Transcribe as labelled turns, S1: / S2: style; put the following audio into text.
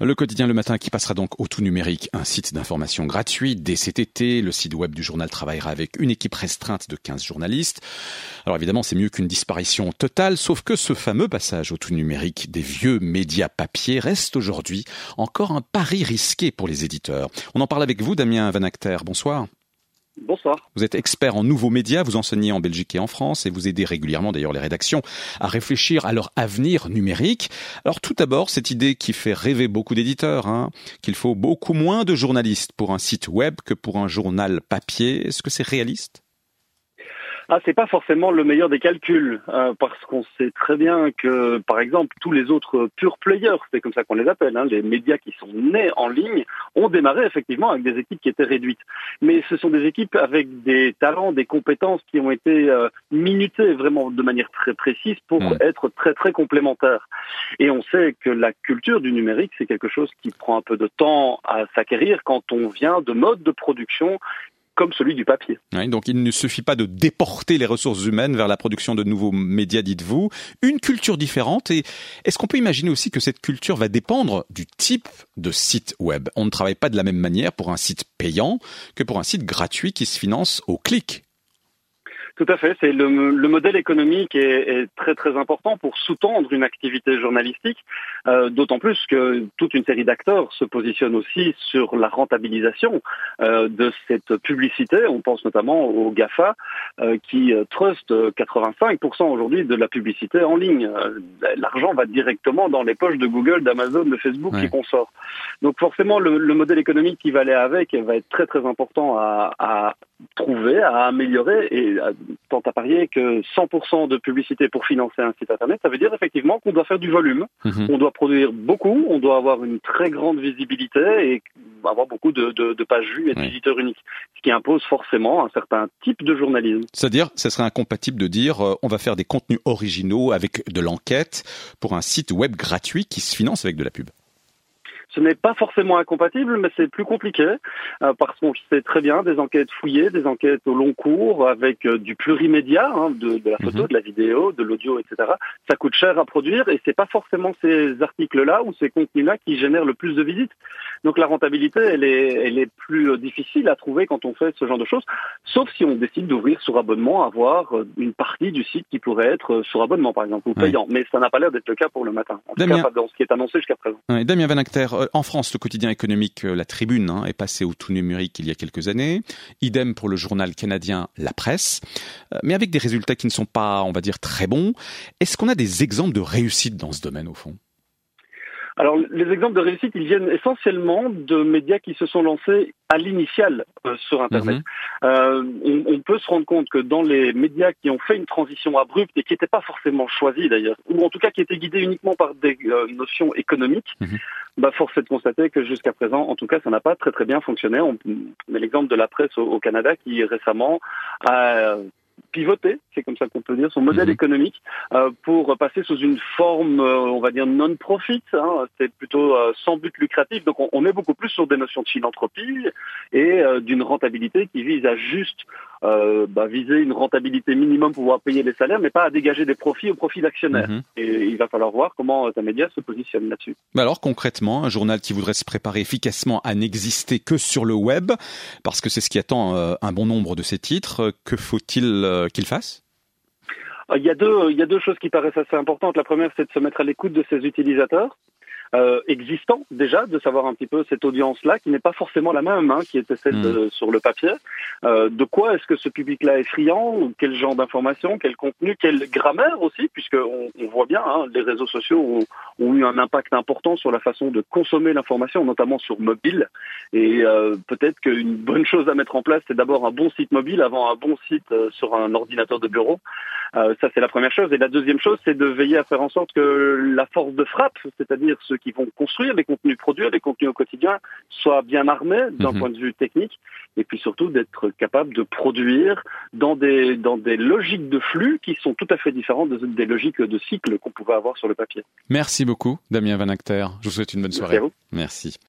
S1: Le quotidien Le Matin qui passera donc au tout numérique, un site d'information gratuit dès cet. Le site web du journal travaillera avec une équipe restreinte de 15 journalistes. Alors évidemment, c'est mieux qu'une disparition totale, sauf que ce fameux passage au tout numérique des vieux médias papier reste aujourd'hui encore un pari risqué pour les éditeurs. On en parle avec vous, Damien Van Acter. Bonsoir.
S2: Bonsoir.
S1: Vous êtes expert en nouveaux médias, vous enseignez en Belgique et en France et vous aidez régulièrement d'ailleurs les rédactions à réfléchir à leur avenir numérique. Alors tout d'abord, cette idée qui fait rêver beaucoup d'éditeurs, hein, qu'il faut beaucoup moins de journalistes pour un site web que pour un journal papier, est-ce que c'est réaliste?
S2: Ah, c'est pas forcément le meilleur des calculs, euh, parce qu'on sait très bien que, par exemple, tous les autres pure players, c'est comme ça qu'on les appelle, hein, les médias qui sont nés en ligne, ont démarré effectivement avec des équipes qui étaient réduites. Mais ce sont des équipes avec des talents, des compétences qui ont été euh, minutées vraiment de manière très précise pour hmm. être très très complémentaires. Et on sait que la culture du numérique, c'est quelque chose qui prend un peu de temps à s'acquérir quand on vient de modes de production comme celui du papier.
S1: donc il ne suffit pas de déporter les ressources humaines vers la production de nouveaux médias, dites-vous. Une culture différente. Et est-ce qu'on peut imaginer aussi que cette culture va dépendre du type de site web? On ne travaille pas de la même manière pour un site payant que pour un site gratuit qui se finance au clic.
S2: Tout à fait. C'est le, modèle économique est, est, très très important pour sous-tendre une activité journalistique. Euh, D'autant plus que toute une série d'acteurs se positionnent aussi sur la rentabilisation euh, de cette publicité. On pense notamment aux Gafa euh, qui trustent 85% aujourd'hui de la publicité en ligne. Euh, l'argent va directement dans les poches de Google, d'Amazon, de Facebook qui consort. Donc forcément, le, le, modèle économique qui va aller avec va être très très important à, à trouver, à améliorer et à, tant à parier que 100% de publicité pour financer un site internet, ça veut dire effectivement qu'on doit faire du volume, mhm. on doit produire beaucoup, on doit avoir une très grande visibilité et avoir beaucoup de, de, pages vues et de visiteurs uniques, ce qui impose forcément un certain type de journalisme.
S1: C'est-à-dire, ce serait incompatible de dire euh, on va faire des contenus originaux avec de l'enquête pour un site web gratuit qui se finance avec de la pub.
S2: Ce n'est pas forcément incompatible, mais c'est plus compliqué euh, parce qu'on sait très bien des enquêtes fouillées, des enquêtes au long cours avec euh, du plurimédia, hein, de, la photo, mhm. de la vidéo, de l'audio, etc. Ça coûte cher à produire et c'est pas forcément ces articles-là ou ces contenus-là qui génèrent le plus de visites. Donc la rentabilité, elle est, elle est plus euh, difficile à trouver quand on fait ce genre de choses, sauf si on décide d'ouvrir sur abonnement, avoir une partie du site qui pourrait être sur abonnement, par exemple, ou payant. Mais ça n'a pas l'air d'être le cas pour le matin. En tout cas, pas dans ce qui est annoncé jusqu'à présent.
S1: Damien Van euh, en France, le quotidien économique euh, La Tribune hein, est passé au tout numérique il y a quelques années. Idem pour le journal canadien La Presse, euh, mais avec des résultats qui ne sont pas, on va dire, très bons. Est-ce qu'on a des exemples de réussite dans ce domaine au fond?
S2: Alors, les exemples de réussite, ils viennent essentiellement de médias qui se sont lancés à l'initial euh, sur Internet. Mhm. Euh, on, peut se rendre compte que dans les médias qui ont fait une transition abrupte et qui n'étaient pas forcément choisis d'ailleurs, ou en tout cas qui étaient guidés uniquement par des euh, notions économiques, mhm. bah, force est de constater que jusqu'à présent, en tout cas, ça n'a pas très très bien fonctionné. On, met l'exemple de la presse au Canada qui récemment a pivoter, c'est comme ça qu'on peut dire, son modèle mhm. économique euh, pour passer sous une forme, euh, on va dire, non-profit. Hein, c'est plutôt euh, sans but lucratif. Donc on, est beaucoup plus sur des notions de philanthropie et d'une rentabilité qui vise à juste bah, viser une rentabilité minimum pour pouvoir payer les salaires, mais pas à dégager des profits au profit d'actionnaires. Mhm. Et il va falloir voir comment ta média se positionne là-dessus.
S1: Mais alors concrètement, un journal qui voudrait se préparer efficacement à n'exister que sur le web, parce que c'est ce qui attend un bon nombre de ces titres, que faut-il qu'il fasse
S2: il y, a deux, il y a deux choses qui paraissent assez importantes. La première, c'est de se mettre à l'écoute de ses utilisateurs euh, existants déjà, de savoir un petit peu cette audience-là, qui n'est pas forcément la même, hein, qui était celle de, hmm. sur le papier. Euh, de quoi est-ce que ce public-là est friand? Quel genre d'information Quel contenu? Quelle grammaire aussi? Puisqu'on on voit bien, hein, les réseaux sociaux ont, ont, eu un impact important sur la façon de consommer l'information, notamment sur mobile. Et euh, peut-être qu'une bonne chose à mettre en place, c'est d'abord un bon site mobile avant un bon site euh, sur un ordinateur de bureau. Euh, ça, c'est la première chose. Et la deuxième chose, c'est de veiller à faire en sorte que la force de frappe, c'est-à-dire ceux qui vont construire les contenus, produire les contenus au quotidien, soient bien armés d'un mhm. point de vue technique, et puis surtout d'être capable de produire dans des dans des logiques de flux qui sont tout à fait différentes des logiques de cycle qu'on pouvait avoir sur le papier.
S1: Merci beaucoup, Damien Van Acter. Je vous souhaite une bonne soirée. Merci.